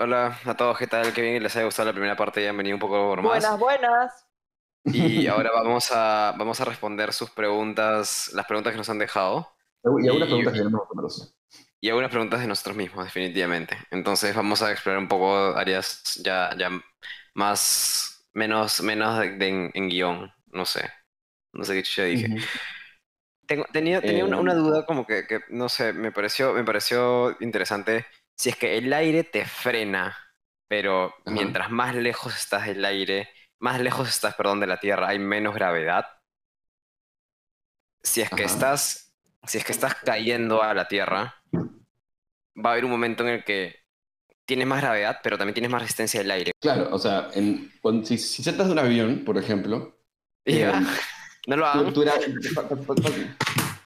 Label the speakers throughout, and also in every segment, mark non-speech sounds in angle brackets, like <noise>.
Speaker 1: Hola a todos, ¿qué tal? Qué bien les haya gustado la primera parte y han venido un poco por más.
Speaker 2: Buenas, buenas.
Speaker 1: Y ahora vamos a, vamos a responder sus preguntas, las preguntas que nos han dejado.
Speaker 3: Y algunas
Speaker 1: Y-
Speaker 3: preguntas que nosotros.
Speaker 1: Y algunas preguntas de nosotros mismos, definitivamente. Entonces vamos a explorar un poco áreas ya, ya más, menos, menos de, de en, en guion, no sé. No sé qué chucha dije. Tengo- tenía tenía una,
Speaker 3: Eh,
Speaker 1: una duda como que, que, no sé, me pareció, me pareció interesante. Si es que el aire te frena, pero
Speaker 3: Ajá.
Speaker 1: mientras más lejos estás del aire, más lejos estás, perdón, de la Tierra, hay menos gravedad. Si es que
Speaker 3: Ajá.
Speaker 1: estás, si es que estás cayendo a la Tierra, va a haber un momento en el que tienes más gravedad, pero también tienes más resistencia del aire.
Speaker 3: Claro, o sea, en, cuando- si, si saltas de un avión, por ejemplo, eh, <laughs>
Speaker 1: No lo
Speaker 3: tú,
Speaker 1: hagan.
Speaker 3: tú eras-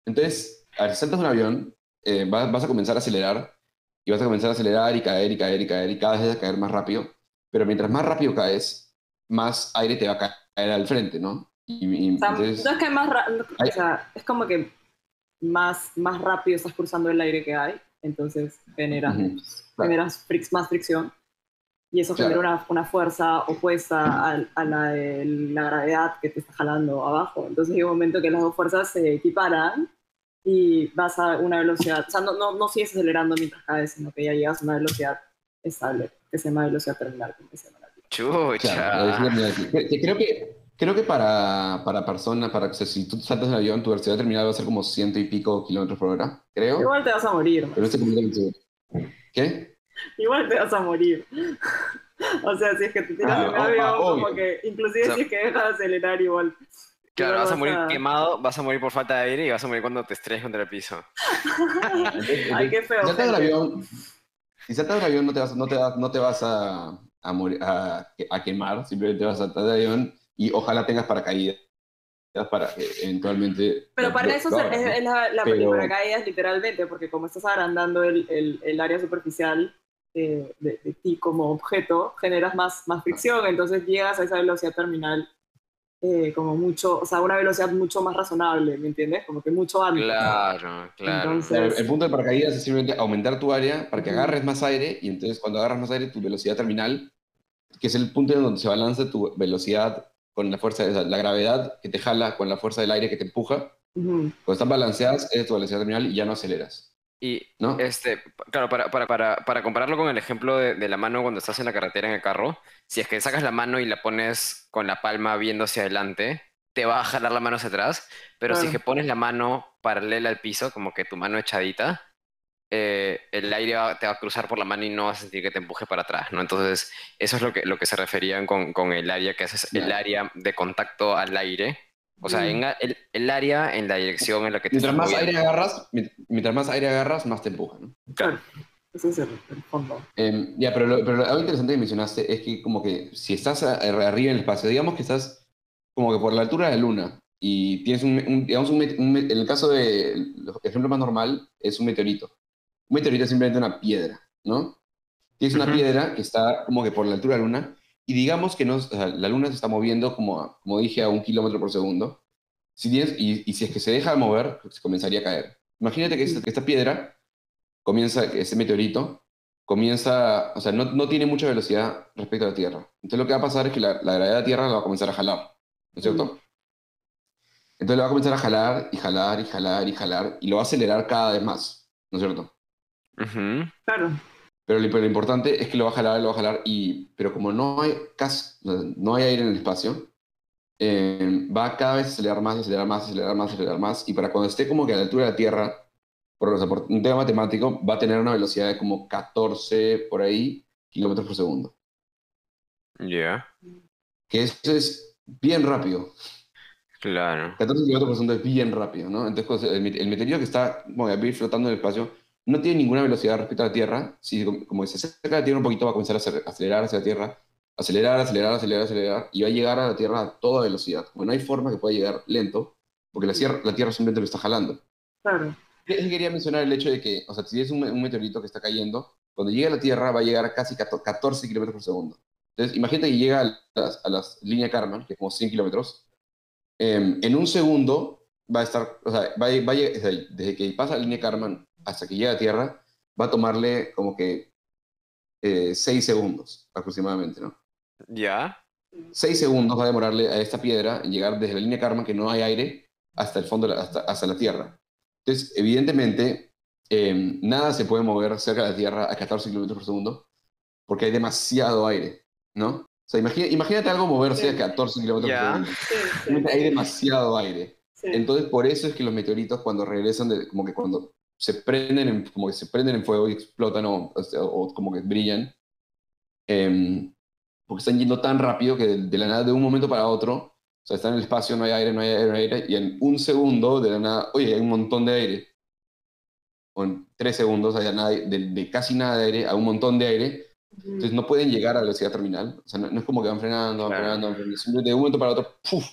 Speaker 3: Entonces, a ver, si saltas de un avión, eh, vas, vas a comenzar a acelerar y vas a comenzar a acelerar y caer y caer y caer y cada vez vas a caer más rápido. Pero mientras más rápido caes, más aire te va a ca- caer al frente, ¿no? Y, y
Speaker 2: O sea,
Speaker 3: entonces,
Speaker 2: no es que más o sea, es como que más, más rápido estás cruzando el aire que hay, entonces generas,
Speaker 3: Ujú, claro.
Speaker 2: generas fric- más fricción y eso
Speaker 3: Claro.
Speaker 2: genera una, una fuerza opuesta a, a la de la gravedad que te está jalando abajo. Entonces hay un momento que las dos fuerzas se equiparan y vas a una velocidad, o sea, no, no, no sigues acelerando mientras caes, sino que ya llegas a una velocidad estable, que se llama velocidad terminal, como se llama la
Speaker 3: Claro,
Speaker 1: Chucha.
Speaker 3: que. Que- que creo que, creo que para, para personas, para, o sea, si tú saltas del avión, tu velocidad terminal va a ser como ciento y pico kilómetros por hora, creo.
Speaker 2: Igual te vas a morir.
Speaker 3: Pero seguro. ¿Qué?
Speaker 2: igual te vas a morir. <laughs> O sea, si es que te tiras
Speaker 3: Ah,
Speaker 2: de un avión,
Speaker 3: ah,
Speaker 2: como
Speaker 3: obvio.
Speaker 2: que inclusive
Speaker 1: O sea,
Speaker 2: si es que dejas de acelerar igual.
Speaker 1: Claro, vas a morir
Speaker 2: a-
Speaker 1: quemado, vas a morir por falta de aire y vas a morir cuando te estrelles contra el piso. <laughs>
Speaker 2: Ay, qué feo.
Speaker 3: Si saltas del avión, si saltas del avión no te vas, no te vas, no te vas a, a, morir- a, a quemar, simplemente vas a saltar del avión y ojalá tengas paracaídas para que eventualmente...
Speaker 2: Pero para eso
Speaker 3: lo
Speaker 2: es, es- la, la
Speaker 3: Pero-
Speaker 2: paracaídas literalmente, porque como estás agrandando el, el, el área superficial eh, de, de ti como objeto, generas más, más fricción, entonces llegas a esa velocidad terminal eh, como mucho, o sea, una velocidad mucho más razonable, ¿me entiendes? Como que mucho antes.
Speaker 1: Claro, claro.
Speaker 2: Entonces-
Speaker 3: el punto del paracaídas es simplemente aumentar tu área para que agarres más aire y entonces cuando agarras más aire tu velocidad terminal, que es el punto en donde se balance tu velocidad con la fuerza, o sea, la gravedad que te jala con la fuerza del aire que te empuja,
Speaker 2: Ujú.
Speaker 3: cuando están balanceadas es tu velocidad terminal y ya no aceleras,
Speaker 1: Y
Speaker 3: ¿no?
Speaker 1: este, claro, para, para, para, para compararlo con el ejemplo de, de la mano cuando estás en la carretera en el carro, si es que sacas la mano y la pones con la palma viendo hacia adelante, te va a jalar la mano hacia atrás, pero si es que pones la mano paralela al piso, como que tu mano echadita, eh, el aire va- te va a cruzar por la mano y no vas a sentir que te empuje para atrás, ¿no? Entonces, eso es lo que, lo que se referían con, con el área, que es el área de contacto al aire. O sea,
Speaker 2: Mm.
Speaker 1: en a- el, el área en la dirección en la que te
Speaker 3: Mientras
Speaker 1: estás
Speaker 3: más
Speaker 1: moviendo.
Speaker 3: aire agarras, mi- mientras más aire agarras, más te empuja, ¿no?
Speaker 2: Claro. Ese es el, el fondo.
Speaker 3: Em, ya, pero, lo- pero algo interesante que mencionaste es que como que si estás a- arriba en el espacio, digamos que estás como que por la altura de la luna y tienes un, un- digamos, un, un en el caso de, el ejemplo más normal es un meteorito. Un meteorito es simplemente una piedra, ¿no? Tienes una
Speaker 1: Ujú.
Speaker 3: piedra que está como que por la altura de la luna y digamos que no, o sea, la luna se está moviendo como, a- como dije, a un kilómetro por segundo. Si tienes, y, y si es que se deja de mover, pues comenzaría a caer. Imagínate que esta, que esta piedra comienza, ese meteorito comienza, o sea, no, no tiene mucha velocidad respecto a la Tierra. Entonces lo que va a pasar es que la, la gravedad de la Tierra la va a comenzar a jalar, ¿no es cierto? Entonces le va a comenzar a jalar y jalar y jalar y jalar y lo va a acelerar cada vez más, ¿no es cierto?
Speaker 1: Ujú.
Speaker 2: Claro.
Speaker 3: Pero lo, lo importante es que lo va a jalar, lo va a jalar, y, pero como no hay, casi, no hay aire en el espacio, eh, va cada vez a acelerar más, acelerar más, acelerar más, acelerar más, y para cuando esté como que a la altura de la Tierra, por, o sea, por un tema matemático, va a tener una velocidad de como 14 por ahí kilómetros por segundo.
Speaker 1: Ya,
Speaker 3: Que eso es bien rápido.
Speaker 1: claro.
Speaker 3: 14 kilómetros por segundo es bien rápido, ¿no? Entonces, el, el meteorito que está como flotando en el espacio no tiene ninguna velocidad respecto a la Tierra. Si como, se acerca a la Tierra un poquito, va a comenzar a acelerar hacia la Tierra, acelerar, acelerar, acelerar, acelerar, y va a llegar a la Tierra a toda velocidad. Como no hay forma que pueda llegar lento, porque la, sierra- la Tierra simplemente lo está jalando.
Speaker 2: Claro.
Speaker 3: Quería mencionar el hecho de que, o sea, si es un, un meteorito que está cayendo, cuando llegue a la Tierra va a llegar a casi 14 14 kilómetros por segundo. Entonces, imagínate que llega a las, a las líneas Karman, que es como 100 kilómetros, em, en un segundo va a estar, o sea, va a, va desde que pasa la línea Karman hasta que llega a Tierra, va a tomarle como que eh, 6 segundos aproximadamente, ¿no?
Speaker 1: Ya.
Speaker 3: 6 segundos va a demorarle a esta piedra en llegar desde la línea Karman, que no hay aire, hasta el fondo, hasta, hasta la Tierra. Entonces, evidentemente, eh, nada se puede mover cerca de la Tierra a 14 kilómetros por segundo, porque hay demasiado aire, ¿no? O sea, imagina- imagínate algo moverse a 14 kilómetros por segundo.
Speaker 2: Sí, sí,
Speaker 3: Hay demasiado aire.
Speaker 2: sí.
Speaker 3: Entonces, por eso es que los meteoritos cuando regresan, de- como que cuando se prenden, en, como que se prenden en fuego y explotan o, o o como que brillan, em, porque están yendo tan rápido que de, de la nada, de un momento para otro, o sea, están en el espacio, no hay aire, no hay aire, no hay aire, y en un segundo, de la nada, oye, hay un montón de aire. O en tres segundos, hay nada, de, de casi nada de aire a un montón de aire, entonces no pueden llegar a la velocidad terminal. O sea, no, no es como que van frenando, van
Speaker 1: Claro.
Speaker 3: frenando, van frenando. Simplemente de un momento para otro, ¡puf!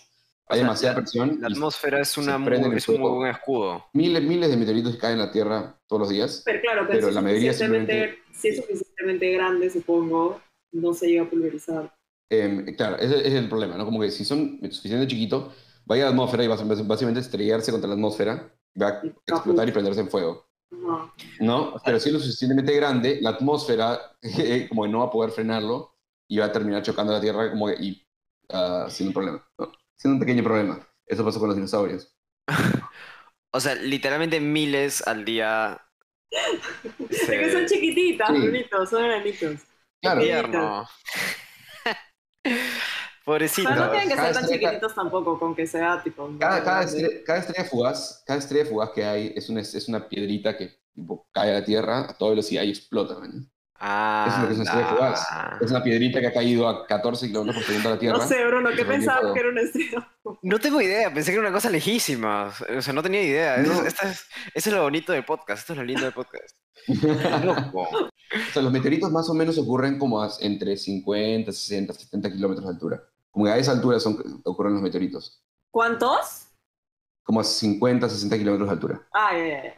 Speaker 3: Hay
Speaker 1: sea,
Speaker 3: demasiada
Speaker 1: la-
Speaker 3: presión.
Speaker 1: La atmósfera es, una muy, es un muy buen escudo.
Speaker 3: miles, miles de meteoritos caen en la Tierra todos los días.
Speaker 2: Pero claro, pero,
Speaker 3: Pero
Speaker 2: si,
Speaker 3: la
Speaker 2: es
Speaker 3: mayoría
Speaker 2: suficientemente- si es suficientemente grande, supongo, no se llega a pulverizar.
Speaker 3: Eh, claro, ese, ese es el problema, ¿no? Como que si son suficientemente chiquitos, va a ir a la atmósfera y va a básicamente estrellarse contra la atmósfera, va a explotar y prenderse en fuego.
Speaker 2: Ajá.
Speaker 3: ¿No? Pero si es lo suficientemente grande, la atmósfera <laughs> como que no va a poder frenarlo y va a terminar chocando la Tierra como que, y ah, sin un problema. ¿no? Sin un pequeño problema. Eso pasó con los dinosaurios. <laughs>
Speaker 1: O sea, literalmente miles al día. <laughs>
Speaker 2: Que son
Speaker 1: se-
Speaker 2: chiquititas,
Speaker 3: Sí.
Speaker 2: Son enanitos.
Speaker 3: Claro.
Speaker 1: Tierno. <laughs> Pobrecito.
Speaker 2: Pero no tienen que
Speaker 3: cada
Speaker 2: ser tan
Speaker 3: estrella-
Speaker 2: chiquititos tampoco, con que sea tipo...
Speaker 3: Cada, cada, estrella, cada estrella fugaz, cada estrella fugaz que hay es una, es una piedrita que tipo, cae a la Tierra a toda velocidad y explota. ¿no?
Speaker 1: Ah,
Speaker 3: Eso es lo que es una estrella fugaz. Es una piedrita que ha caído a 14 kilómetros por segundo a la Tierra.
Speaker 2: No sé, Bruno, ¿qué
Speaker 3: todo.
Speaker 2: que era una estrella?
Speaker 1: No tengo idea, pensé que era una cosa lejísima. O sea, no tenía idea. Eso,
Speaker 3: No.
Speaker 1: es- esta es, eso es lo bonito del podcast. Esto es lo lindo del podcast. <laughs> Loco.
Speaker 3: O sea, los meteoritos más o menos ocurren como a- entre 50, 60, 70 kilómetros de altura. Como que a esa altura son, ocurren los meteoritos.
Speaker 2: ¿Cuántos?
Speaker 3: Como a 50, 60 kilómetros de altura.
Speaker 2: Ah, ya, ya.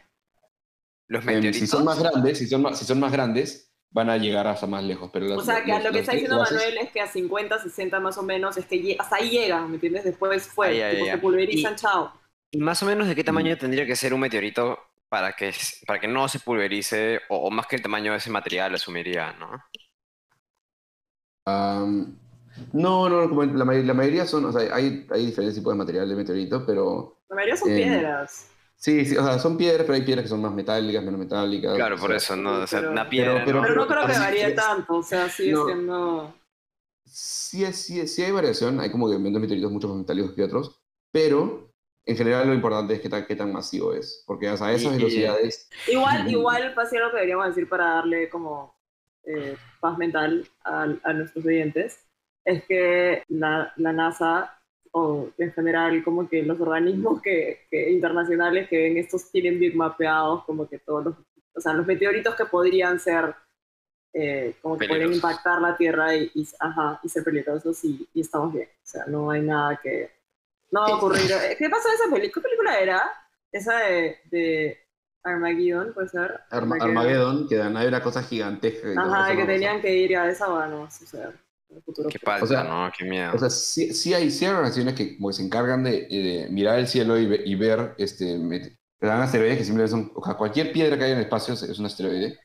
Speaker 1: Los
Speaker 3: Em,
Speaker 1: meteoritos.
Speaker 3: si son más grandes, si son más, si son más grandes, van a llegar hasta más lejos. Pero las-
Speaker 2: O sea, que a
Speaker 3: los-
Speaker 2: lo que
Speaker 3: los
Speaker 2: está diciendo Manuel es que a 50, 60 más o menos, es que hasta ahí llegan, ¿me entiendes? Después fue,
Speaker 1: Ay, ay,
Speaker 2: tipo,
Speaker 1: ay.
Speaker 2: se pulverizan, chao.
Speaker 1: ¿Y más o menos de qué
Speaker 3: Mm.
Speaker 1: tamaño tendría que ser un meteorito para que, para que no se pulverice? O, o más que el tamaño de ese material, asumiría, ¿no?
Speaker 3: Am, no, no, como la, la mayoría son, o sea, hay, hay diferentes tipos de material de meteorito, pero
Speaker 2: La mayoría son
Speaker 3: Em,
Speaker 2: piedras.
Speaker 3: Sí, sí, o sea, son piedras, pero hay piedras que son más metálicas, menos metálicas.
Speaker 1: Claro, por
Speaker 3: sea,
Speaker 1: eso, ¿no? O sea,
Speaker 2: pero-
Speaker 1: una piedra.
Speaker 3: pero-
Speaker 1: ¿no?
Speaker 2: Pero no creo que
Speaker 3: pero
Speaker 2: varíe
Speaker 3: es-
Speaker 2: tanto, o sea, sigue
Speaker 3: no.
Speaker 2: siendo...
Speaker 3: Sí, es- sí, es- sí hay variación, hay como que menos meteoritos mucho más metálicos que otros, pero en general lo importante es qué tan, qué tan masivo es, porque o sea, a esas
Speaker 1: Y- y-
Speaker 3: velocidades...
Speaker 2: Igual, <laughs> igual, fácil lo que deberíamos decir para darle como eh, paz mental a, a nuestros oyentes, es que la, la NASA, o en general como que los organismos que, que internacionales que ven estos tienen bien mapeados como que todos los, o sea, los meteoritos que podrían ser, eh, como que
Speaker 1: Peligrosos.
Speaker 2: impactar la Tierra y, y, ajá, y ser peligrosos y, y estamos bien. O sea, no hay nada que... No va a ocurrir. Eh, ¿Qué pasó en esa película? ¿Qué película era? Esa de, de Armageddon, puede ser.
Speaker 3: Arma- Armageddon, que hay una cosa gigantesca. y todo
Speaker 2: Ajá, que tenían que ir a esa o no futuro.
Speaker 1: Qué falta,
Speaker 3: O sea,
Speaker 1: ¿no? Qué miedo.
Speaker 3: O sea, sí, sí hay, sí hay organizaciones que como se encargan de, de mirar el cielo y, y ver, este, dan asteroides que simplemente son, o sea, cualquier piedra que hay en el espacio es, un asteroide.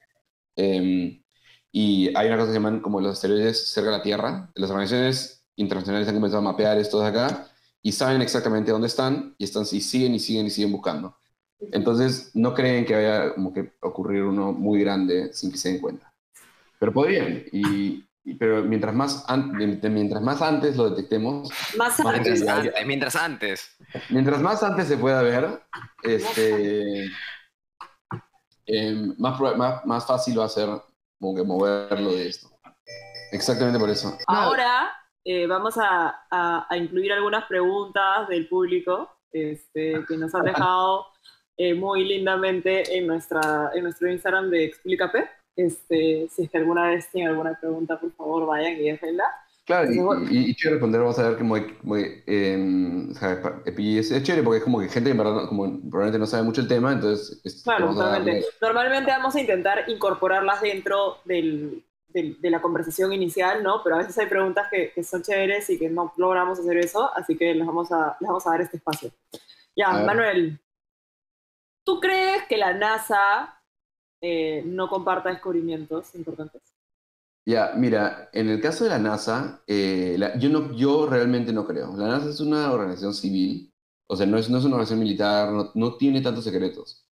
Speaker 3: Em, y hay una cosa que se llaman como los asteroides cerca de la Tierra. Las organizaciones internacionales han comenzado a mapear estos de acá y saben exactamente dónde están y, están, y siguen y siguen y siguen buscando. Entonces, no creen que vaya como que ocurrir uno muy grande sin que se den cuenta. Pero podrían. Y- pero mientras más, an- mientras más antes lo detectemos,
Speaker 2: Más
Speaker 3: Más
Speaker 2: antes.
Speaker 1: mientras,
Speaker 3: antes.
Speaker 1: mientras antes.
Speaker 3: mientras más antes se pueda ver, este, em, más, más, más fácil va a ser como que moverlo de esto. Exactamente por eso.
Speaker 2: Ahora eh, vamos a, a- a incluir algunas preguntas del público este, que nos han dejado eh, muy lindamente en, nuestra, en nuestro Instagram de Explícate. Este, si es que alguna vez tienen alguna pregunta, por favor vayan y déjenla.
Speaker 3: Claro, y,
Speaker 2: Mejor.
Speaker 3: y, y chévere responder, vamos a ver que- o sea, pa- y es, es chévere porque es como que gente que en verdad como probablemente no sabe mucho el tema, entonces es-
Speaker 2: Claro,
Speaker 3: darle-
Speaker 2: Normalmente vamos a intentar incorporarlas dentro del, del- de la conversación inicial, ¿no? Pero a veces hay preguntas que, que son chéveres y que no logramos hacer eso, así que les vamos a, les vamos a dar este espacio. Ya. Manuel, ¿tú crees que la NASA eh, no comparta descubrimientos importantes?
Speaker 3: Ya, mira, en el caso de la NASA, eh, la- yo, no, yo realmente no creo. La NASA es una organización civil, o sea, no es, no es una organización militar, no, no tiene tantos secretos.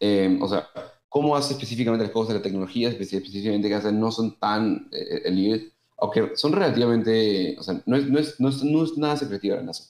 Speaker 3: Eh, o sea, cómo hace específicamente las cosas, la tecnología espe- específicamente que hacen no son tan eh, elite, aunque son relativamente, o sea, no es, no es, no es, no es nada secretiva la NASA.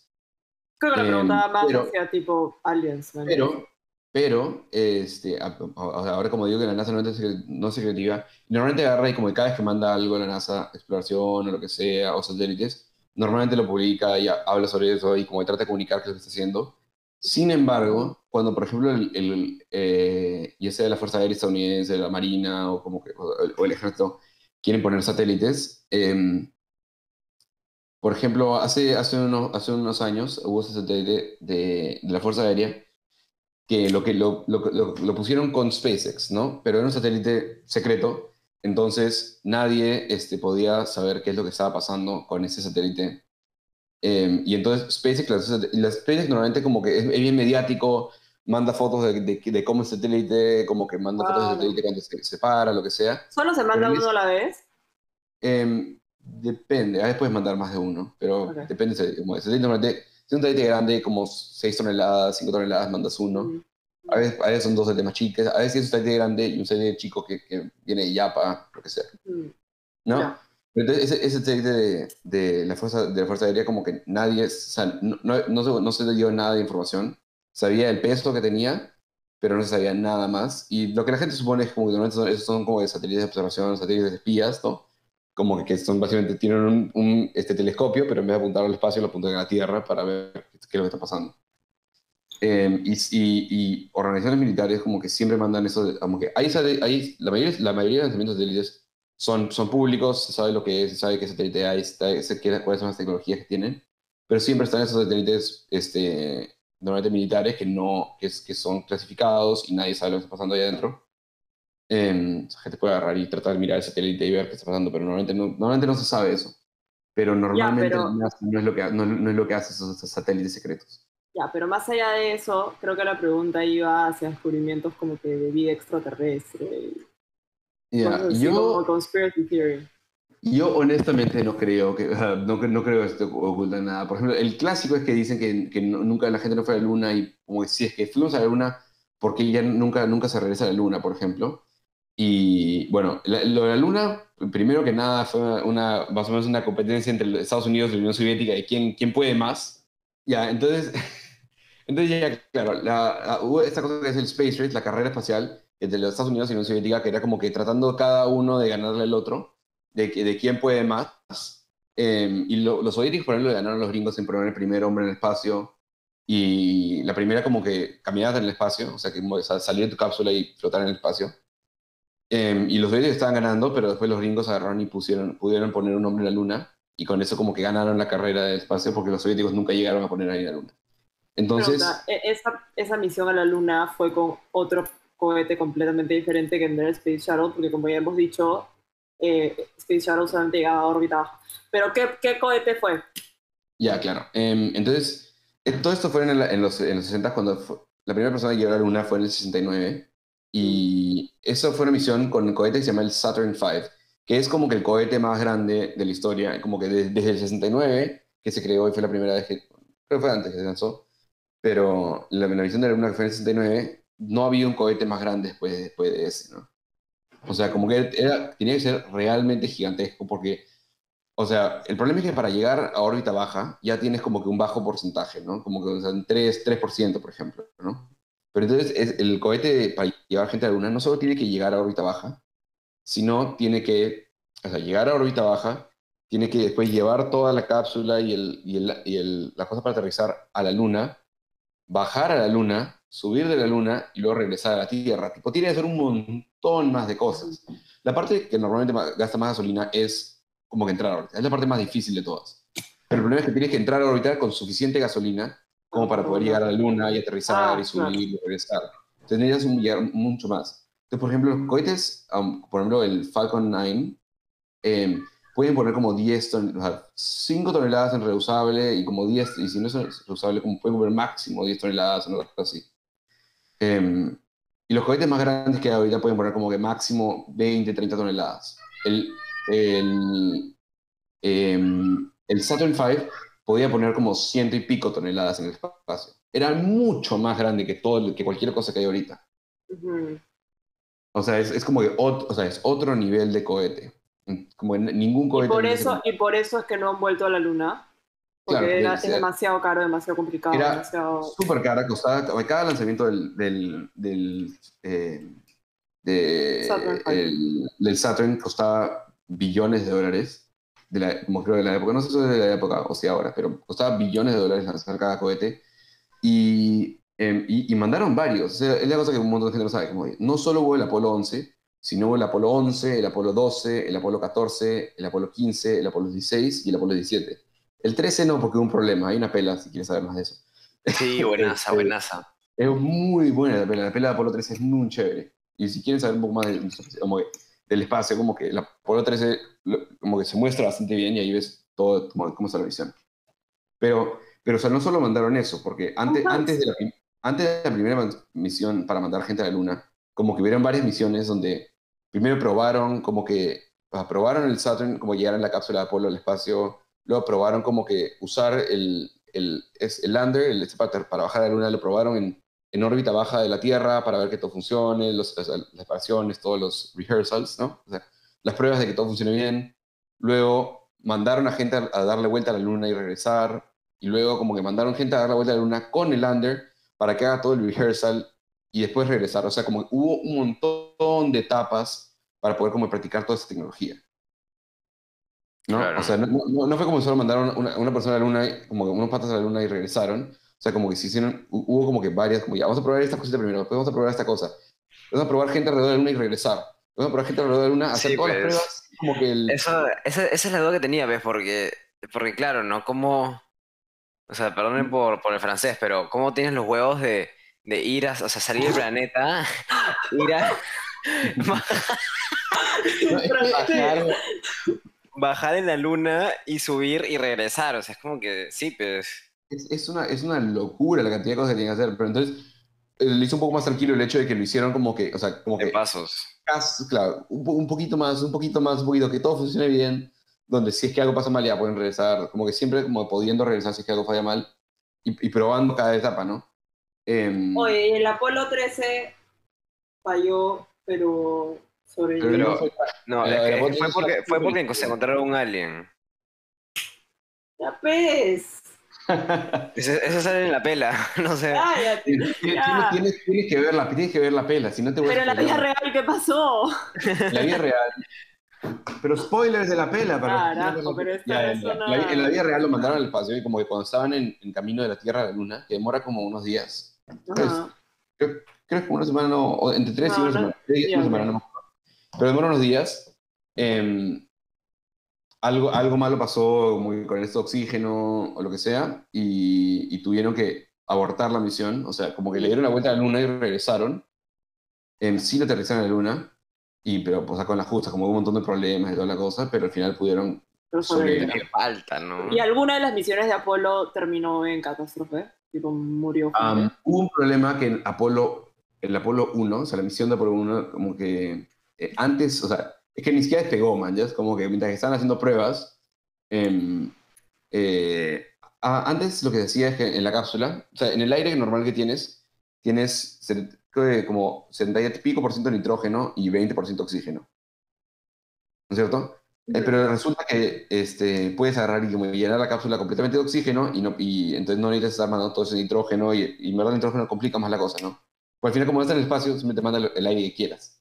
Speaker 2: Creo que la
Speaker 3: Em,
Speaker 2: preguntaba más
Speaker 3: pero-
Speaker 2: hacia tipo aliens. ¿no?
Speaker 3: Pero, pero, este, ahora como digo que la NASA no secre- no es secretiva, normalmente agarra y como cada vez que manda algo a la NASA, exploración o lo que sea, o satélites, normalmente lo publica y ha- habla sobre eso y como trata de comunicar qué es lo que está haciendo. Sin embargo, cuando por ejemplo el, el, eh, ya sea la Fuerza Aérea Estadounidense, la Marina o, como que, o, o el Ejército quieren poner satélites, em, por ejemplo, hace, hace, unos, hace unos años hubo ese satélite de, de la Fuerza Aérea que lo, que lo, lo, lo- lo pusieron con SpaceX, ¿no? Pero era un satélite secreto, entonces nadie este, podía saber qué es lo que estaba pasando con ese satélite. Eh, y entonces SpaceX, la, SpaceX normalmente como que es, bien mediático, manda fotos de, de, de cómo el satélite, como que manda fotos del satélite cuando se separa, lo que sea.
Speaker 2: ¿Solo se manda uno a la vez?
Speaker 3: Eh, depende, a veces puedes mandar más de uno, pero
Speaker 2: Ok.
Speaker 3: depende. Como el satélite normalmente, si un satélite grande, como 6 toneladas, 5 toneladas, mandas uno.
Speaker 2: Mm.
Speaker 3: A veces, a veces son dos satélites más chicos, a veces es un satélite grande y un satélite chico que, que viene de Yapa, lo que sea,
Speaker 2: Mm.
Speaker 3: ¿no? Entonces, ese, ese de, de la fuerza, de la Fuerza Aérea, como que nadie, o sea, no, no, no se, no se le dio nada de información. Sabía el peso que tenía, pero no se sabía nada más. Y lo que la gente supone es como que normalmente son, esos son como de satélites de observación, satélites de espías, ¿no? Como que, son básicamente, tienen un, un, este telescopio, pero en vez de apuntar al espacio, lo apuntan a la Tierra para ver qué es lo que está pasando. Eh, y, y, y organizaciones militares como que siempre mandan eso, como que hay, hay la, mayoría, la mayoría de lanzamientos de satélites son, son públicos, se sabe lo que es, se sabe qué satélite hay, se sabe- cuáles son las tecnologías que tienen, pero siempre están esos satélites este, normalmente militares que, no, que, que son clasificados y nadie sabe lo que está pasando ahí adentro. Eh, la gente puede agarrar y tratar de mirar el satélite y ver qué está pasando, pero normalmente no, normalmente no se sabe eso. Pero normalmente
Speaker 2: pero-
Speaker 3: no, es- lo que, no, no es lo que hacen esos, esos satélites secretos.
Speaker 2: Ya, pero más allá de eso, creo que la pregunta iba hacia descubrimientos como que de vida extraterrestre.
Speaker 3: Ya,
Speaker 2: así
Speaker 3: yo,
Speaker 2: Como conspiracy theory.
Speaker 3: Yo honestamente no creo que, o <laughs> sea, no, no creo que esto oculta nada. Por ejemplo, el clásico es que dicen que, que no- nunca la gente no fue a la luna y como que si es que fuimos a la luna, porque ya nunca, nunca se regresa a la luna, por ejemplo. Y bueno, la- lo de la luna, primero que nada, fue una, más o menos una competencia entre Estados Unidos y la Unión Soviética de quién, quién puede más. Ya, entonces, <laughs> entonces ya, claro, la- la- hubo esta cosa que es el Space Race, la carrera espacial entre los Estados Unidos y la Unión Soviética, que era como que tratando cada uno de ganarle al otro de, de quién puede más. Eh, y lo- los soviéticos, por ejemplo, ganaron a los gringos en poner el primer hombre en el espacio. Y la primera como que caminabas en el espacio, o sea, que mo- sa- salir de tu cápsula y flotar en el espacio. Eh, y los soviéticos estaban ganando, pero después los gringos agarraron y pusieron, pudieron poner un hombre en la luna. Y con eso como que ganaron la carrera del espacio porque los soviéticos nunca llegaron a poner ahí en la luna. Entonces,
Speaker 2: Pregunta, e- esa, esa misión a la Luna fue con otro cohete completamente diferente que el Space Shuttle, porque como ya hemos dicho, eh, Space Shuttle solamente llegaba a órbita. Pero ¿qué, qué cohete fue?
Speaker 3: Ya, claro. Em, entonces, eh, todo esto fue en, el- en los, en los 60 cuando fue- la primera persona que llegó a la Luna fue en el 69. Y eso fue una misión con el cohete que se llama el Saturn V, que es como que el cohete más grande de la historia, como que de- desde el 69, que se creó y fue la primera vez que, creo que fue antes que se lanzó, pero la, la misión de la Luna que fue en el 69, no había un cohete más grande después, después de ese, ¿no? O sea, como que era, tenía que ser realmente gigantesco porque o sea, el problema es que para llegar a órbita baja ya tienes como que un bajo porcentaje, ¿no? Como que o sea, un 3, 3%, por ejemplo, ¿no? Pero entonces es- el cohete para llevar gente a la Luna no solo tiene que llegar a órbita baja, sino tiene que, o sea, llegar a órbita baja, tiene que después llevar toda la cápsula y, el, y, el, y el- la cosa para aterrizar a la Luna, bajar a la Luna, subir de la Luna y luego regresar a la Tierra. Tipo, tiene que hacer un montón más de cosas. La parte que normalmente ma- gasta más gasolina es como que entrar a órbita. Es la parte más difícil de todas. Pero el problema es que tienes que entrar a órbita con suficiente gasolina como para poder llegar a la Luna y aterrizar
Speaker 2: Ah,
Speaker 3: y subir
Speaker 2: claro.
Speaker 3: y regresar. Entonces necesitas un- llegar mucho más. Entonces, por ejemplo, los cohetes, um, por ejemplo, el Falcon 9, em, pueden poner como 10 toneladas, o sea, 5 toneladas en reusable y como 10, y si no es reusable, como pueden poner máximo 10 toneladas o algo así. Em, y los cohetes más grandes que hay ahorita pueden poner como que máximo 20, 30 toneladas. El, el, em, el Saturn V podía poner como ciento y pico toneladas en el espacio. Era mucho más grande que, todo, que cualquier cosa que hay ahorita. O sea, es, es como que o sea, es otro nivel de cohete. Como en ningún cohete.
Speaker 2: Y por, eso, y por eso es que no han vuelto a la Luna. Porque era, es demasiado caro, demasiado complicado.
Speaker 3: Era
Speaker 2: demasiado...
Speaker 3: súper cara, costaba, cada lanzamiento del, del, del, eh, de,
Speaker 2: Saturn,
Speaker 3: el, del Saturn costaba billones de dólares, de la, como creo de la época, no sé si es de la época o si ahora, pero costaba billones de dólares lanzar cada cohete. Y, eh, y, y, mandaron varios. O sea, es la cosa que un montón de gente no sabe. Como, no solo hubo el Apolo 11, sino hubo el Apolo 11, el Apolo 12, el Apolo 14, el Apolo 15, el Apolo 16 y el Apolo 17. El 13 no, porque hubo un problema. Hay una pela, si quieres saber más de eso.
Speaker 1: Sí, <laughs> buenaza, buenaza.
Speaker 3: Es muy buena la pela. La pela de Apolo 13 es muy chévere. Y si quieren saber un poco más de, como del espacio, como que la Apolo 13 como que se muestra bastante bien y ahí ves todo cómo, cómo está la visión. Pero, pero o sea, no solo mandaron eso, porque antes, antes, de la, antes de la primera misión para mandar gente a la Luna, como que hubieron varias misiones donde primero probaron como que, probaron el Saturn, como llegar en la cápsula de Apolo al espacio, luego probaron como que usar el, el, el lander, el para bajar a la Luna, lo probaron en, en órbita baja de la Tierra para ver que todo funcione, los, las, operaciones, todos los rehearsals, ¿no? O sea, las pruebas de que todo funcione bien. Luego mandaron a gente a, a, darle vuelta a la Luna y regresar. Y luego como que mandaron gente a darle vuelta a la Luna con el lander para que haga todo el rehearsal y después regresar. O sea, como hubo un montón de etapas para poder como practicar toda esa tecnología. ¿no? Claro. O sea, no, no, no, fue como solo mandaron una, una persona a la luna, como que unos patas a la luna y regresaron. O sea, como que se hicieron, hubo como que varias, como ya, vamos a probar esta cosita primero, después vamos a probar esta cosa. Vamos a probar gente alrededor de la luna y regresar. Vamos a probar gente alrededor de la luna, hacer
Speaker 1: Sí,
Speaker 3: todas las
Speaker 1: pues,
Speaker 3: pruebas. Como que el...
Speaker 1: Eso, esa, esa es la duda que tenía, ¿ves? Porque, porque claro, ¿no? Como, o sea, perdonen por, por el francés, pero ¿cómo tienes los huevos de, de ir a, o sea, salir del <laughs> planeta, <laughs> ir a... <laughs> bajar, bajar en la luna y subir y regresar, o sea, es como que, sí, pues...
Speaker 3: Es, es, una, es una locura la cantidad de cosas que tienen que hacer, pero entonces eh, le hizo un poco más tranquilo el hecho de que lo hicieron como que, o sea, como
Speaker 1: De
Speaker 3: que,
Speaker 1: pasos.
Speaker 3: cas- claro, un, po- un poquito más, un poquito más, un poquito, que todo funcione bien, donde si es que algo pasa mal ya pueden regresar, como que siempre como pudiendo regresar si es que algo falla mal y, y probando cada etapa, ¿no? Em,
Speaker 2: Oye, el Apolo 13 falló, pero sobrevivió.
Speaker 3: pero
Speaker 1: Pero-
Speaker 3: no fue-
Speaker 1: No,
Speaker 3: Eh,
Speaker 1: es que
Speaker 3: vos
Speaker 1: fue
Speaker 3: tenés
Speaker 1: porque, fue porque se encontraron un alien.
Speaker 2: Ya pues,
Speaker 1: Eso, eso sale en la pela, <laughs> no sé.
Speaker 2: cállate,
Speaker 3: Tienes,
Speaker 2: ya.
Speaker 3: tienes- tienes que ver la, tienes que ver la pela, si no te voy a
Speaker 2: Pero en la vida real, ¿qué pasó?
Speaker 3: En <laughs> la vida real. Pero spoilers de la pela. Para
Speaker 2: Carajo, pero esta no-
Speaker 3: la- En la vida real lo mandaron al espacio y como que cuando estaban en, en camino de la Tierra a la Luna, que demora como unos días.
Speaker 2: Ajá.
Speaker 3: Creo, creo que como una semana, no, o entre tres y
Speaker 2: No,
Speaker 3: una
Speaker 2: no,
Speaker 3: semana. Tres y una semana, no me acuerdo. Pero demora unos días. em, algo, algo malo pasó muy con este oxígeno o lo que sea y, y tuvieron que abortar la misión. O sea, como que le dieron la vuelta a la Luna y regresaron. Em, sí aterrizaron en la Luna, y, pero pues, con las justas, como hubo un montón de problemas y toda la cosa, pero al final pudieron
Speaker 2: Pero
Speaker 3: Sobre-
Speaker 2: sobrevivió.
Speaker 1: Que falta, ¿no?
Speaker 2: ¿Y alguna de las misiones de Apolo terminó en catástrofe? Tipo, murió.
Speaker 3: Um, hubo un problema que en Apolo, el Apolo 1, o sea, la misión de Apolo 1, como que eh, antes, o sea, es que ni siquiera despegó, man, ya es como que mientras que estaban haciendo pruebas, em, eh, a- antes lo que decía es que en la cápsula, o sea, en el aire normal que tienes, tienes creo que como 70 y pico por ciento de nitrógeno y 20% oxígeno. ¿No es cierto? Eh, pero resulta que este, puedes agarrar y como llenar la cápsula completamente de oxígeno y, no, y entonces no necesitas estar mandando todo ese nitrógeno y, y en verdad el nitrógeno complica más la cosa, ¿no? Pues al final como no está en el espacio, simplemente manda el, el aire que quieras.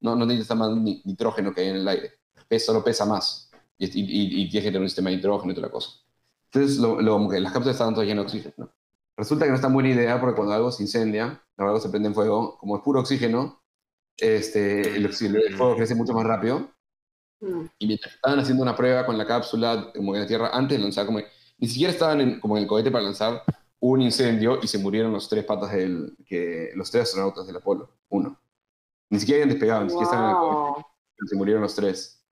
Speaker 3: No, no necesitas ni- nitrógeno que hay en el aire. Pesa, solo pesa más. Y, y, y- tienes que tener un sistema de nitrógeno y toda la cosa. Entonces lo, lo- las cápsulas estaban todas llenas de oxígeno. ¿no? Resulta que no es tan buena idea porque cuando algo se incendia, cuando algo se prende en fuego, como es puro oxígeno, este, el, oxi- el fuego crece mucho más rápido
Speaker 2: Mm.
Speaker 3: y mientras estaban haciendo una prueba con la cápsula, como en la Tierra, antes de lanzar, como ni siquiera estaban en, como en el cohete para lanzar, un incendio y se murieron los tres patas del, que, los tres astronautas del Apolo 1. Ni siquiera habían despegado, ni siquiera estaban
Speaker 2: Wow.
Speaker 3: se murieron los tres.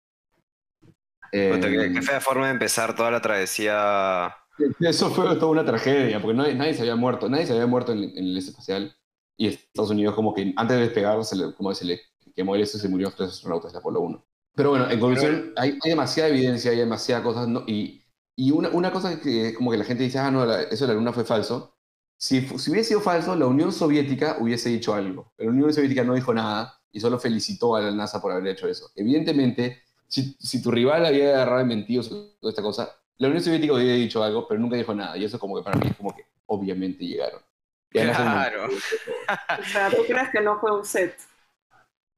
Speaker 3: Eh,
Speaker 1: Puta, qué, qué fea forma de empezar toda la travesía.
Speaker 3: eso fue toda una tragedia, porque nadie, nadie se había muerto, nadie se había muerto en, en el espacial. Y Estados Unidos, como que antes de despegar, se le, como se le quemó el este, se murió los tres astronautas del Apolo 1. Pero bueno, en conclusión, hay, hay demasiada evidencia, hay demasiadas cosas, ¿no? y, y una, una cosa que como que la gente dice, ah, no, la- eso de la luna fue falso. Si, si hubiese sido falso, la Unión Soviética hubiese dicho algo. Pero la Unión Soviética no dijo nada y solo felicitó a la NASA por haber hecho eso. Evidentemente, si, si tu rival había agarrado mentido sobre toda esta cosa, la Unión Soviética hubiera dicho algo, pero nunca dijo nada. Y eso como que para mí es como que obviamente llegaron.
Speaker 1: Claro. <laughs>
Speaker 2: O sea, ¿tú crees que no fue un set?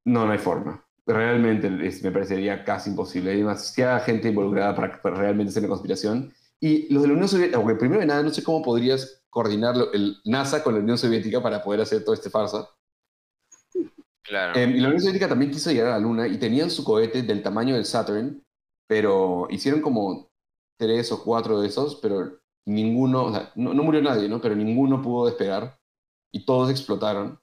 Speaker 3: No, no hay forma. Realmente es- me parecería casi imposible. Hay demasiada gente involucrada para, para realmente ser una conspiración. Y los de la Unión Soviética, porque primero de nada, no sé cómo podrías coordinar el NASA con la Unión Soviética para poder hacer todo este farsa.
Speaker 1: Claro.
Speaker 3: Eh, y la Unión Soviética también quiso llegar a la Luna y tenían su cohete del tamaño del Saturn, pero hicieron como tres o cuatro de esos, pero ninguno, o sea, no, no murió nadie, ¿no? Pero ninguno pudo despegar y todos explotaron.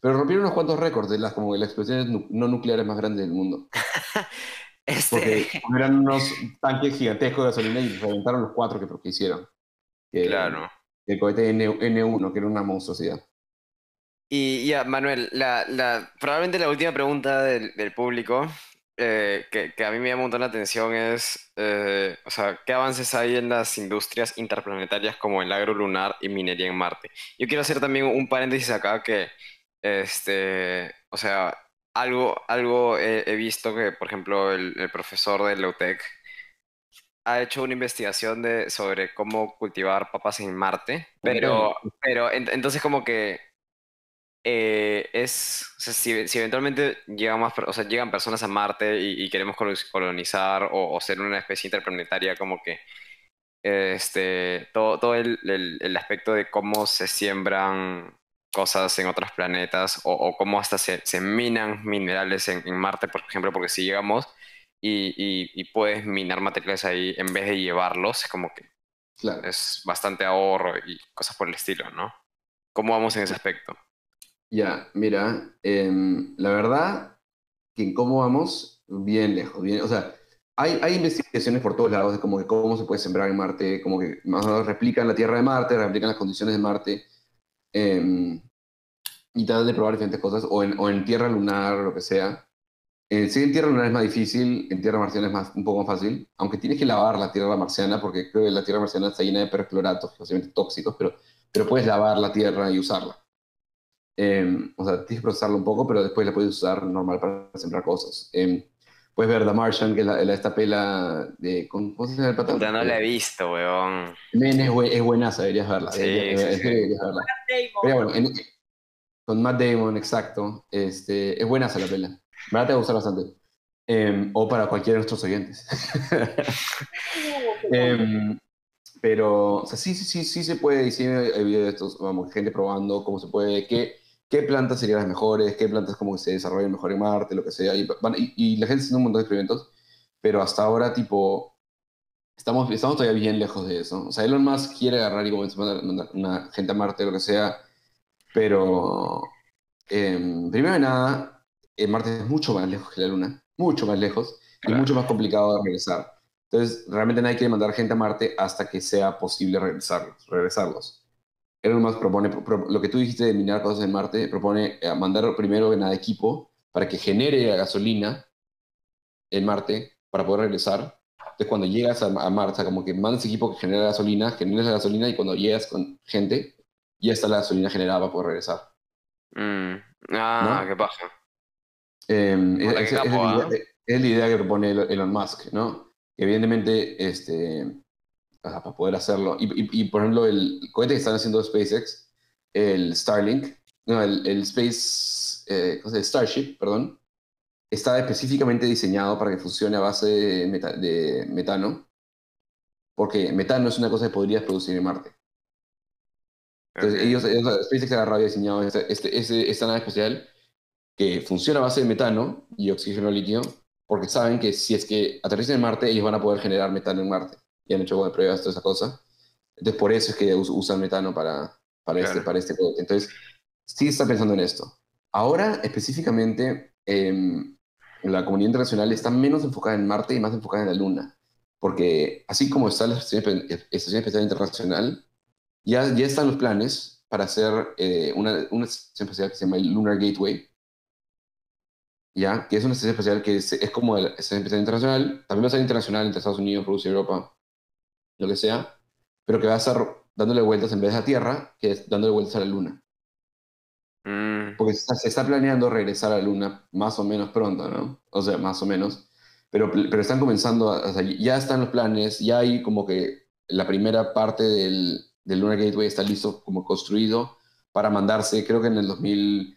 Speaker 3: Pero rompieron unos cuantos récords de las, como de las explosiones no nucleares más grandes del mundo. <laughs> Porque
Speaker 1: este, <laughs>
Speaker 3: eran unos tanques gigantescos de gasolina y reventaron los cuatro que, que hicieron. Que-
Speaker 1: claro.
Speaker 3: El cohete N, N1, que era una monstruosidad.
Speaker 1: Y ya, Manuel, la, la, probablemente la última pregunta del, del público eh, que, que a mí me llama un montón la atención es, eh, o sea, ¿qué avances hay en las industrias interplanetarias como el agrolunar y minería en Marte? Yo quiero hacer también un paréntesis acá que, este, o sea, algo, algo he, he visto que, por ejemplo, el, el profesor de Lautec ha hecho una investigación de, sobre cómo cultivar papas en Marte, pero, pero en- entonces como que eh, es, o sea, si, si eventualmente llegan más, o sea, llegan personas a Marte y, y queremos colo- colonizar o, o ser una especie interplanetaria, como que este, todo, todo el, el- el aspecto de cómo se siembran cosas en otros planetas o, o cómo hasta se, se minan minerales en, en Marte, por ejemplo, porque si llegamos y, y- y puedes minar materiales ahí en vez de llevarlos, es como que
Speaker 3: Claro.
Speaker 1: es bastante ahorro y cosas por el estilo, ¿no? ¿Cómo vamos en ese aspecto?
Speaker 3: Ya, mira, em, la verdad que en cómo vamos, bien lejos, bien, o sea, hay, hay investigaciones por todos lados de como que cómo se puede sembrar en Marte, como que más o menos replican la Tierra de Marte, replican las condiciones de Marte, em, y tratan de probar diferentes cosas, o en, o en Tierra lunar lo que sea. Eh, sí, en Tierra lunar es más difícil, en Tierra marciana es más, un poco más fácil, aunque tienes que lavar la Tierra marciana, porque creo que la Tierra marciana está llena de percloratos, posiblemente tóxicos, pero, pero puedes lavar la Tierra y usarla. Eh, o sea, tienes que procesarlo un poco, pero después la puedes usar normal para sembrar cosas. Eh, puedes ver The Martian, que es la, la- esta pela de... ¿Cómo se llama el patán?
Speaker 1: Puta, no la he visto, weón.
Speaker 3: Men, es, bue- es buenaza, deberías verla.
Speaker 1: Sí,
Speaker 3: deberías,
Speaker 1: sí, sí.
Speaker 3: deberías verla. Pero bueno, en- con Matt Damon, exacto. Este, es buenaza la pela. ¿Verdad? Te va a gustar bastante. Eh, o para cualquiera de nuestros oyentes. <laughs> Em, pero, o sea, sí, sí, sí, sí se puede, y sí hay videos de estos, vamos, gente probando cómo se puede, qué, qué plantas serían las mejores, qué plantas como que se desarrollan mejor en Marte, lo que sea, y, van- y, y la gente haciendo un montón de experimentos, pero hasta ahora, tipo, estamos, estamos todavía bien lejos de eso. O sea, Elon Musk quiere agarrar y como mandar, mandar una gente a Marte, lo que sea, pero, em, primero de nada, eh, Marte es mucho más lejos que la Luna, mucho más lejos, y mucho más complicado de regresar. Entonces, realmente nadie quiere mandar gente a Marte hasta que sea posible regresarlos. regresarlos. Elon Musk propone, pro- lo que tú dijiste de minar cosas en Marte, propone eh, mandar primero que nada equipo para que genere la gasolina en Marte para poder regresar. Entonces, cuando llegas a, a Marte, o sea, como que mandas equipo que genera gasolina, generas la gasolina y cuando llegas con gente, ya está la gasolina generada para poder regresar.
Speaker 1: Mm, Ah,
Speaker 3: ¿No?
Speaker 1: qué paja.
Speaker 3: Eh, es, es
Speaker 1: ¿ah?
Speaker 3: idea, es la idea que propone Elon Musk, ¿no? Evidentemente, este, para poder hacerlo, y, y- y, por ejemplo, el cohete que están haciendo SpaceX, el Starlink, no, el, el Space, eh, ¿cómo se llama? Starship, perdón, está específicamente diseñado para que funcione a base de, meta- de metano, porque metano es una cosa que podrías producir en Marte. Entonces,
Speaker 1: Ok.
Speaker 3: ellos, ellos- SpaceX ha agarrado y diseñado este, este- este- esta nave especial que funciona a base de metano y oxígeno líquido, porque saben que si es que aterrizan en Marte, ellos van a poder generar metano en Marte. Y han hecho como pruebas, toda esa cosa. Entonces, por eso es que us- usan metano para, para, este,
Speaker 1: Claro.
Speaker 3: para este cohete. Entonces, sí está pensando en esto. Ahora, específicamente, em, la comunidad internacional está menos enfocada en Marte y más enfocada en la Luna. Porque así como está la Estación Espe- Estación Espacial Internacional, ya, ya están los planes para hacer eh, una, una estación espacial que se llama el Lunar Gateway, ¿ya? Que es una estación espacial que es, es como la estación espacial internacional, también va a ser internacional entre Estados Unidos, Rusia, Europa, lo que sea, pero que va a estar dándole vueltas en vez de a Tierra, que es dándole vueltas a la Luna.
Speaker 1: Mm,
Speaker 3: Porque se está, se está planeando regresar a la Luna más o menos pronto, ¿no? O sea, más o menos. Pero, pero están comenzando, a- o sea, ya están los planes, ya hay como que la primera parte del, del Lunar Gateway está listo, como construido, para mandarse, creo que en el 2000...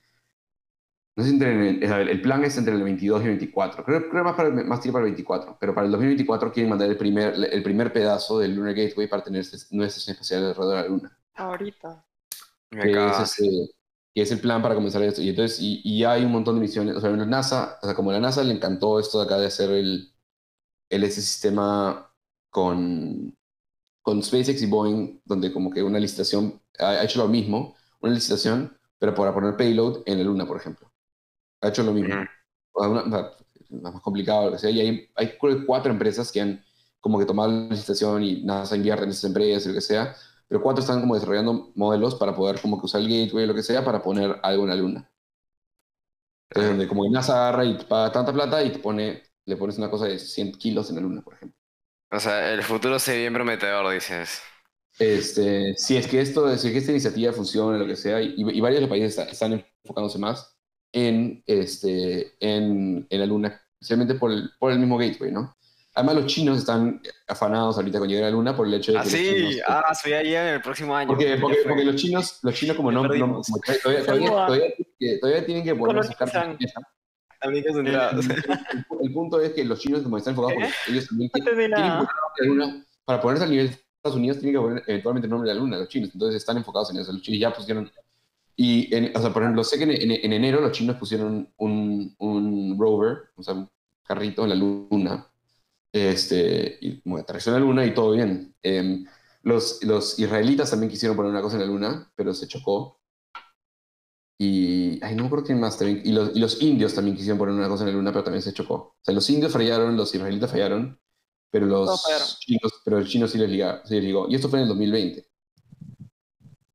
Speaker 3: No sé si entre el, el- el plan es entre el 22 y el 24. Creo, creo más, para, el- más tiro para el 24. Pero para el 2024 quieren mandar el primer, el primer pedazo del Lunar Gateway para tener nuestra estación espacial alrededor de la Luna
Speaker 2: Ahorita.
Speaker 1: me
Speaker 3: que es, que el plan para comenzar esto. Y entonces, y, y ya hay un montón de misiones. O sea, la NASA, o sea, como a la NASA le encantó esto de acá de hacer el, el ese sistema con, con SpaceX y Boeing, donde como que una licitación ha, ha hecho lo mismo, una licitación, pero para poner payload en la Luna, por ejemplo. Ha hecho lo mismo. O sea, una- o sea, más complicado, lo que sea. Y hay, hay cuatro empresas que han como que tomado la licitación y NASA invierte en esas empresas lo que sea, pero cuatro están como desarrollando modelos para poder como que usar el gateway o lo que sea para poner algo en la luna. Entonces, donde como que NASA agarra y te paga tanta plata y te pone, le pones una cosa de 100 kilos en la luna, por ejemplo.
Speaker 1: O sea, el futuro se ve bien prometedor, dices.
Speaker 3: Este, si es que esto, si es que esta iniciativa funciona, lo que sea, y, y varios de los países está- están enfocándose más en, este, en, en la luna, especialmente por el, por el mismo gateway, ¿no? Además, los chinos están afanados ahorita con llegar a la luna por el hecho de
Speaker 1: Ah,
Speaker 3: que los
Speaker 1: sí,
Speaker 3: chinos-
Speaker 1: ah, soy ahí en el próximo año.
Speaker 3: Porque, porque, porque los chinos, los chinos como no, no- como todavía, todavía, todavía, todavía tienen que poner sus cartas en
Speaker 2: Colonizan.
Speaker 3: la mesa.
Speaker 1: También
Speaker 3: El, el- el punto es que los chinos, como están enfocados, porque ellos también
Speaker 2: No nada.
Speaker 3: poner la luna, para ponerse al nivel de Estados Unidos, tienen que poner eventualmente el nombre de la luna, los chinos. Entonces están enfocados en eso. Los chinos ya pusieron. Y, en- o sea, por ejemplo, sé que en, en- en enero los chinos pusieron un, un rover, o sea, un carrito en la luna, este, y aterrizó en la luna y todo bien. Em, los, los israelitas también quisieron poner una cosa en la luna, pero se chocó. Y, ay, no me acuerdo quién más también. Y los, y los indios también quisieron poner una cosa en la luna, pero también se chocó. O sea, los indios fallaron, los israelitas fallaron, pero los chinos, pero el chino sí les, liga- sí les ligó. Y esto fue en el 2020.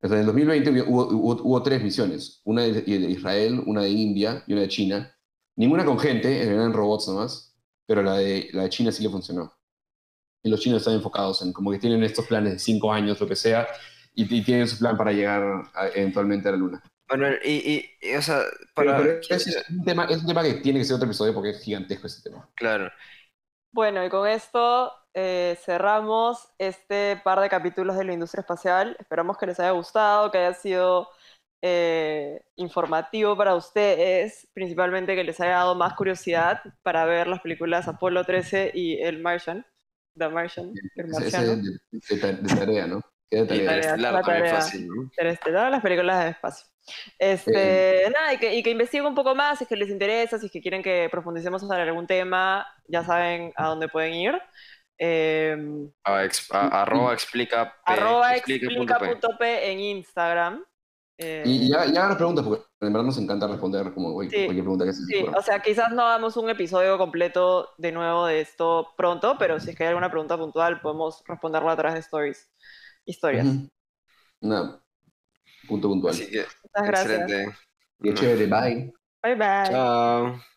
Speaker 3: O sea, en el 2020 hubo, hubo, hubo tres misiones, una de, de Israel, una de India y una de China. Ninguna con gente, eran robots nomás, pero la de, la de China sí le funcionó. Y los chinos están enfocados en como que tienen estos planes de cinco años, lo que sea, y, y tienen su plan para llegar a- eventualmente a la luna.
Speaker 1: Bueno, y, y, y, o sea,
Speaker 3: Pero,
Speaker 1: para...
Speaker 3: pero es, es un tema, es un tema que tiene que ser otro episodio porque es gigantesco ese tema.
Speaker 1: Claro.
Speaker 2: Bueno, y con esto eh, cerramos este par de capítulos de la industria espacial. Esperamos que les haya gustado, que haya sido eh, informativo para ustedes, principalmente que les haya dado más curiosidad para ver las películas Apolo 13 y El Martian. The Martian, el marciano.
Speaker 3: es de, de- de tarea, ¿no? Queda
Speaker 1: Y
Speaker 3: tarea.
Speaker 2: la tarea.
Speaker 1: así, ¿no?
Speaker 2: Interestelar, las películas de espacio. Este, nada, y que, y que investiguen un poco más si es que les interesa, si es que quieren que profundicemos sobre algún tema, ya saben a dónde pueden ir. Eh,
Speaker 1: ex- a- arroba explica P,
Speaker 2: arroba
Speaker 1: explica punto P.
Speaker 2: explica.p en Instagram. Eh,
Speaker 3: Y ya, ya las preguntas, porque en verdad nos encanta responder como
Speaker 2: Sí.
Speaker 3: cualquier pregunta que se
Speaker 2: Sí,
Speaker 3: ocurra.
Speaker 2: o sea, quizás no hagamos un episodio completo de nuevo de esto pronto, pero si es que hay alguna pregunta puntual, podemos responderla a través de stories, historias.
Speaker 3: Nada. Punto puntual.
Speaker 1: Así que,
Speaker 2: Muchas gracias.
Speaker 1: excelente.
Speaker 3: Qué chévere, bye.
Speaker 2: Bye bye.
Speaker 1: Chao.